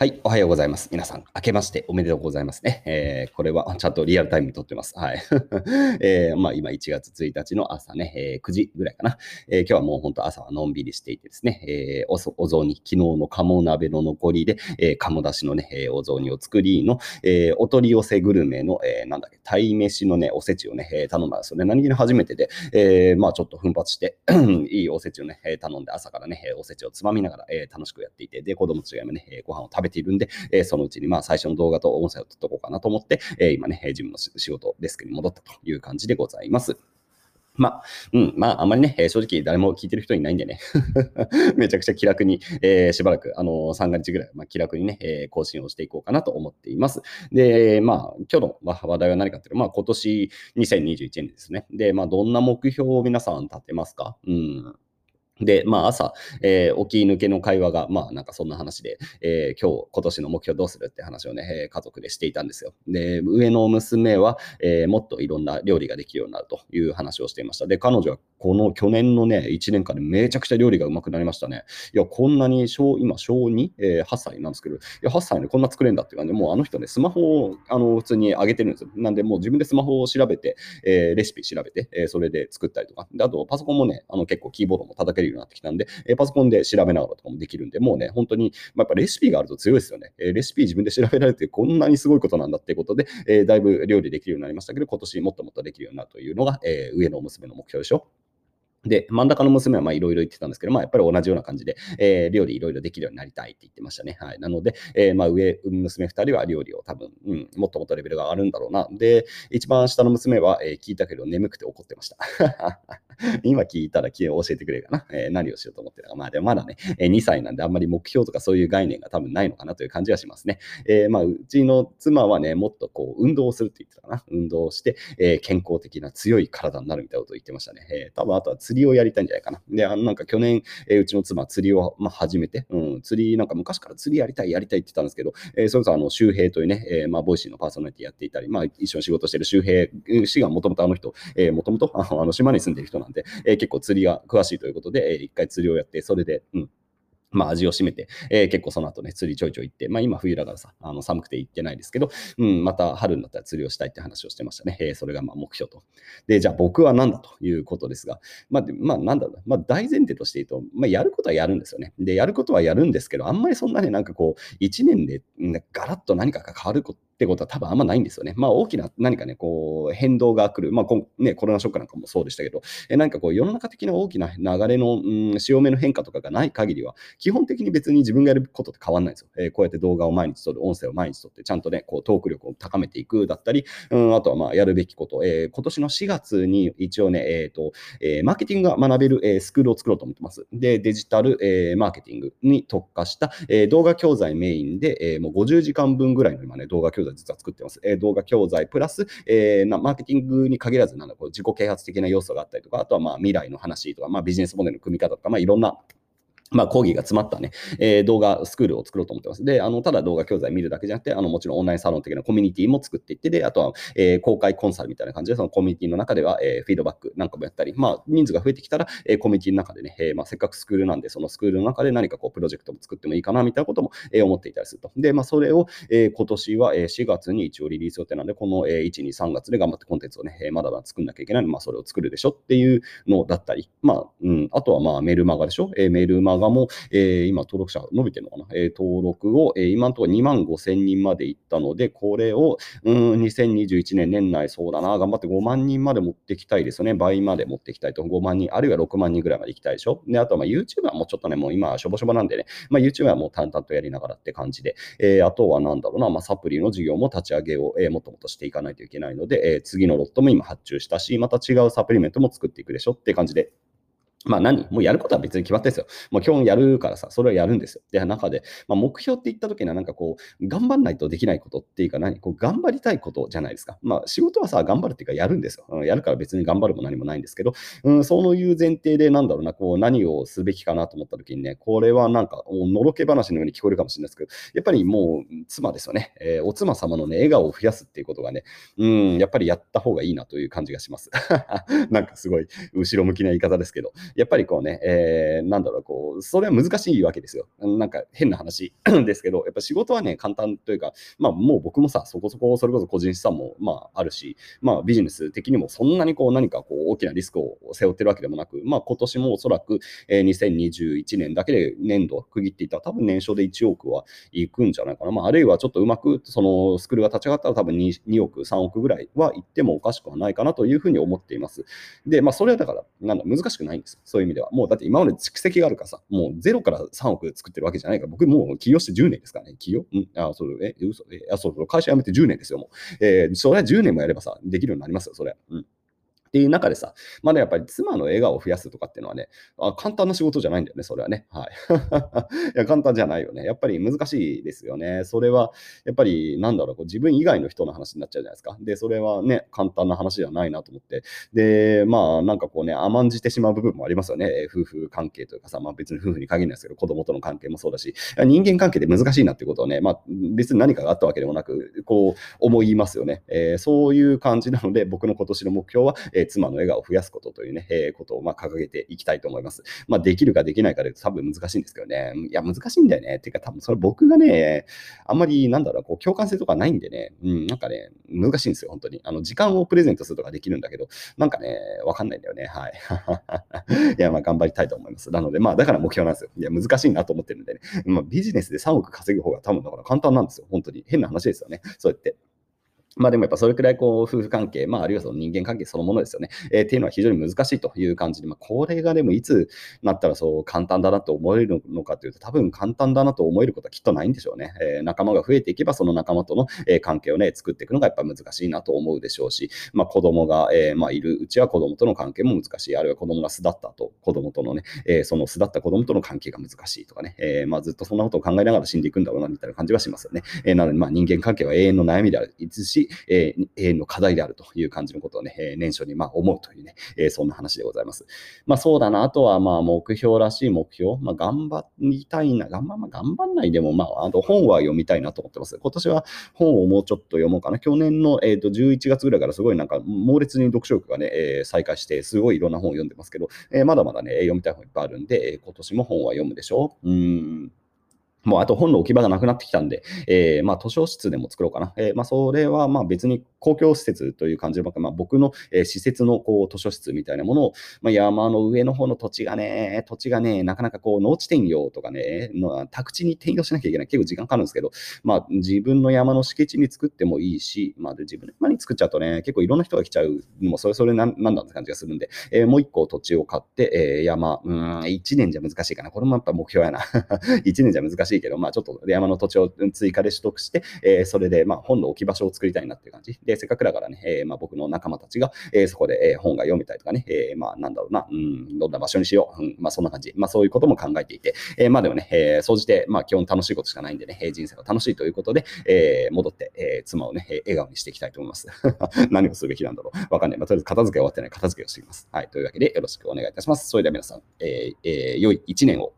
はい、おはようございます。皆さん、明けましておめでとうございますね。えー、これはちゃんとリアルタイムに撮ってます。はい。えー、まあ、今1月1日の朝ね、えー、9時ぐらいかな。えー、今日はもう本当朝はのんびりしていてですね、えー、おお雑煮、昨日の鴨鍋の残りで、えー、鴨だしのね、えー、お雑煮を作りの、えー、お取り寄せグルメの、えー、なんだっけ、鯛飯のね、おせちをね、えー、頼んだんですよね。何気に初めてで、えー、まあちょっと奮発して いいおせちをね、頼んで朝からね、おせちをつまみながら、えー、楽しくやっていて、で、子供たちがね、ご飯を食べてているんで、えー、そのうちにまあ最初の動画と音声を撮っとこうかなと思って、えー、今ね、自分の仕事、デスクに戻ったという感じでございます。まあ、うん、まあ、あんまりね、えー、正直誰も聞いてる人いないんでね めちゃくちゃ気楽に、えー、しばらく、あのー、3日ぐらい、まあ、気楽にね、えー、更新をしていこうかなと思っています。で、まあ、今日の話題は何かっていうと、まあ、今年2021年ですね。で、まあ、どんな目標を皆さん立てますか？うん。で、まあ朝、えー、起き抜けの会話が、まあなんかそんな話で、えー、今日、今年の目標どうするって話をね、えー、家族でしていたんですよ。で、上の娘は、えー、もっといろんな料理ができるようになるという話をしていました。で、彼女はこの去年のね、1年間でめちゃくちゃ料理がうまくなりましたね。いや、こんなに小、今、小2、えー、8歳なんですけど、いや、8歳でこんな作れんだっていう感じで、もうあの人ね、スマホをあの普通に上げてるんですよ。なんで、もう自分でスマホを調べて、えー、レシピ調べて、えー、それで作ったりとか。で、あと、パソコンもね、あの結構キーボードも叩けるようになってきたんで、えパソコンで調べながらとかもできるんで、もうね、本当に、まあ、やっぱレシピがあると強いですよね。えレシピ自分で調べられてこんなにすごいことなんだっていうことで、えだいぶ料理できるようになりましたけど、今年もっともっとできるようになるというのが、え上の娘の目標でしょ。で、真ん中の娘はいろいろ言ってたんですけど、まあ、やっぱり同じような感じで、えー、料理いろいろできるようになりたいって言ってましたね。はい。なので、えー、まあ、上、娘2人は料理を多分、うん、もっともっとレベルが上がるんだろうな。で、一番下の娘は、えー、聞いたけど眠くて怒ってました。今聞いたら教えてくれるかな、えー、何をしようと思ってるか。まあでもまだね、2歳なんであんまり目標とかそういう概念が多分ないのかなという感じはしますね。えー、まあうちの妻はね、もっとこう運動をするって言ってたかな。運動をして、え、健康的な強い体になるみたいなことを言ってましたね。えー、多分あとは釣りをやりたいんじゃないかな。で、あのなんか去年、え、うちの妻釣りを、まあ、始めて、うん、釣りなんか昔から釣りやりたいやりたいって言ったんですけど、え、それこそあの周平というね、え、まあ Voicy のパーソナリティやっていたり、まあ一緒に仕事してる周平氏がもともとあの人、もともとあの島に住んでる人なんで、でえー、結構釣りが詳しいということで、えー、一回釣りをやって、それで、うん、まあ味を占めて、えー、結構その後ね、釣りちょいちょい行って、まあ今冬だからさ、あの寒くて行ってないですけど、うん、また春になったら釣りをしたいって話をしてましたね。えー、それがまあ目標と。で、じゃあ僕は何だということですが、まあ、まあなんだろうまあ大前提として言うと、まあやることはやるんですよね。で、やることはやるんですけど、あんまりそんなね、なんかこう、1年でガラッと何かが変わることってことは多分あんまないんですよね。まあ大きな何かね、こう変動が来る、まあこね、コロナショックなんかもそうでしたけど、え何かこう世の中的な大きな流れの、うん、潮目の変化とかがない限りは、基本的に別に自分がやることって変わらないんですよ。えー、こうやって動画を毎日撮る、音声を毎日撮って、ちゃんとね、こうトーク力を高めていくだったり、うん、あとはまあやるべきこと、えー、今年の4月に一応ね、えっ、ー、と、えマーケティングが学べる、えスクールを作ろうと思ってます。で、デジタル、えマーケティングに特化した、え動画教材メインで、えもう50時間分ぐらいの今ね、動画教材実は作ってます。え動画教材プラス、えー、マーケティングに限らずなんだこう自己啓発的な要素があったりとか、あとはまあ未来の話とか、まあ、ビジネスモデルの組み方とか、まあ、いろんなまあ、講義が詰まったね、えー、動画スクールを作ろうと思ってます。で、あの、ただ動画教材見るだけじゃなくて、あの、もちろんオンラインサロン的なコミュニティも作っていって、で、あとは、えー、公開コンサルみたいな感じで、そのコミュニティの中では、えー、フィードバックなんかもやったり、まあ、人数が増えてきたら、えー、コミュニティの中でね、えー、まあ、せっかくスクールなんで、そのスクールの中で何かこう、プロジェクトも作ってもいいかな、みたいなことも、えー、思っていたりすると。で、まあ、それを、えー、今年は、えー、4月に一応リリース予定なんで、この、えー、1、2、3月で頑張ってコンテンツをね、えー、まだまだ作んなきゃいけないので、まあ、それを作るでしょっていうのだったり、まあ、うん、あとはまあ、メルマガでしょ、えー、メルマガも、えー、今登録者伸びてるのかな、えー、登録を、えー、今のところ2万5千人までいったので、これを、うん、2021年年内そうだな、頑張って5万人まで持ってきたいですよね。倍まで持ってきたいと。5万人、あるいは6万人ぐらいまでいきたいでしょ？で、あとはま YouTuber もうちょっとね、もう今しょぼしょぼなんでね、まあ、YouTuber もう淡々とやりながらって感じで、えー、あとはなんだろうな、まあ、サプリの事業も立ち上げを、えー、もっともっとしていかないといけないので、えー、次のロットも今発注したし、また違うサプリメントも作っていくでしょって感じで、まあ何？もうやることは別に決まってですよ。もう基本やるからさ、それはやるんですよ。で、中で、まあ、目標って言った時にはなんかこう、頑張んないとできないことっていうか何、こう頑張りたいことじゃないですか。まあ仕事はさ、頑張るっていうかやるんですよ。うん、やるから別に頑張るも何もないんですけど、うん、そういう前提でなんだろうな、こう何をすべきかなと思った時にね、これはなんか、のろけ話のように聞こえるかもしれないですけど、やっぱりもう妻ですよね。えー、お妻様のね、笑顔を増やすっていうことがね、うん、やっぱりやった方がいいなという感じがします。なんかすごい後ろ向きな言い方ですけど、やっぱりこうね、えー、なんだろう、こう、それは難しいわけですよ。なんか変な話 ですけど、やっぱ仕事はね、簡単というか、まあもう僕もさ、そこそこ、それこそ個人資産もまああるし、まあビジネス的にもそんなにこう何かこう大きなリスクを背負ってるわけでもなく、まあ今年もおそらく、えー、2021年だけで年度を区切っていたら多分年商で1億はいくんじゃないかな。まああるいはちょっとうまくそのスクールが立ち上がったら多分 2, 2億、3億ぐらいはいってもおかしくはないかなというふうに思っています。で、まあそれはだから、なんだ、難しくないんです。そういう意味では。もうだって今まで蓄積があるからさ、もうゼロから3億作ってるわけじゃないから、僕もう起業して10年ですからね。起業？うん。あ、そう、え、嘘、え、あ、そう、会社辞めて10年ですよ、もう。えー、それは10年もやればさ、できるようになりますよ、それ。うん。っていう中でさ、まだやっぱり妻の笑顔を増やすとかっていうのはね、あ簡単な仕事じゃないんだよね、それはね。はい。いや、簡単じゃないよね。やっぱり難しいですよね。それは、やっぱり、なんだろう、こう自分以外の人の話になっちゃうじゃないですか。で、それはね、簡単な話ではないなと思って。で、まあ、なんかこうね、甘んじてしまう部分もありますよね。夫婦関係というかさ、まあ別に夫婦に限らないですけど、子供との関係もそうだし、人間関係で難しいなってことをね、まあ別に何かがあったわけでもなく、こう思いますよね。えー、そういう感じなので、僕の今年の目標は、えー、え妻の笑顔を増やすことというね、え、ことをま掲げていきたいと思います。まあ、できるかできないかで多分難しいんですけどね。いや、難しいんだよね。ていうか、多分それ僕がね、あんまりなんだろう、こう共感性とかないんでね、うん、なんかね、難しいんですよ、本当に。あの、時間をプレゼントするとかできるんだけど、なんかね、わかんないんだよね。はい。いや、まあ、頑張りたいと思います。なので、まあ、だから目標なんですよ。いや、難しいなと思ってるんでね。まあ、ビジネスで3億稼ぐ方が多分だから簡単なんですよ。本当に。変な話ですよね。そうやって。まあでもやっぱそれくらいこう夫婦関係、まああるいはその人間関係そのものですよね。えー、っていうのは非常に難しいという感じで、まあこれがでもいつなったらそう簡単だなと思えるのかというと、多分簡単だなと思えることはきっとないんでしょうね。えー、仲間が増えていけばその仲間との、えー、関係をね、作っていくのがやっぱ難しいなと思うでしょうし、まあ子供が、えー、まあいるうちは子供との関係も難しい。あるいは子供が巣立ったと、子供とのね、えー、その巣立った子供との関係が難しいとかね、えー、まあずっとそんなことを考えながら死んでいくんだろうなみたいな感じはしますよね。えー、なのでまあ人間関係は永遠の悩みであるし、えー永遠の課題であるという感じのことをね、え年初にま思うというね、えそんな話でございます。まあそうだな、あとはまあ目標らしい目標、まあ頑張りたいな、頑張、まあ、頑張んないでも、まああと本は読みたいなと思ってます。今年は本をもうちょっと読もうかな。去年の、えー、と11月ぐらいからすごいなんか猛烈に読書力がね、えー、再開して、すごいいろんな本を読んでますけど、えー、まだまだね、読みたい本いっぱいあるんで、今年も本は読むでしょう。うん。もうあと本の置き場がなくなってきたんで、えー、まあ図書室でも作ろうかな。えー、まあそれはまあ別に公共施設という感じで、まあ、僕の、えー、施設のこう図書室みたいなものを、まあ、山の上の方の土地がね、土地がね、なかなかこう農地転用とかね、の宅地に転用しなきゃいけない。結構時間かかるんですけど、まあ自分の山の敷地に作ってもいいし、まあ自分の山に作っちゃうとね、結構いろんな人が来ちゃうのもそれそれなんなんだって感じがするんで、えー、もう一個土地を買って、えー、山、うん、1年じゃ難しいかな。これもやっぱ目標やな。1年じゃ難しいしいけど、まあちょっと山の土地を追加で取得して、えー、それで、まあ、本の置き場所を作りたいなっていう感じ。で、せっかくだからね、えー、まあ、僕の仲間たちが、えー、そこで、え本が読めたりとかね、えまあ、なんだろうな、うん、どんな場所にしよう、うん、まあ、そんな感じ。まあ、そういうことも考えていて、えまあ、でもね、えー、総じて、まあ、基本楽しいことしかないんでね、人生が楽しいということで、え戻って、え妻をね、笑顔にしていきたいと思います。何をするべきなんだろう。わかんない。まあ、とりあえず片付け終わってない片付けをしていきます。はい。というわけで、よろしくお願いいたします。それでは皆さん、えーえー、良い一年を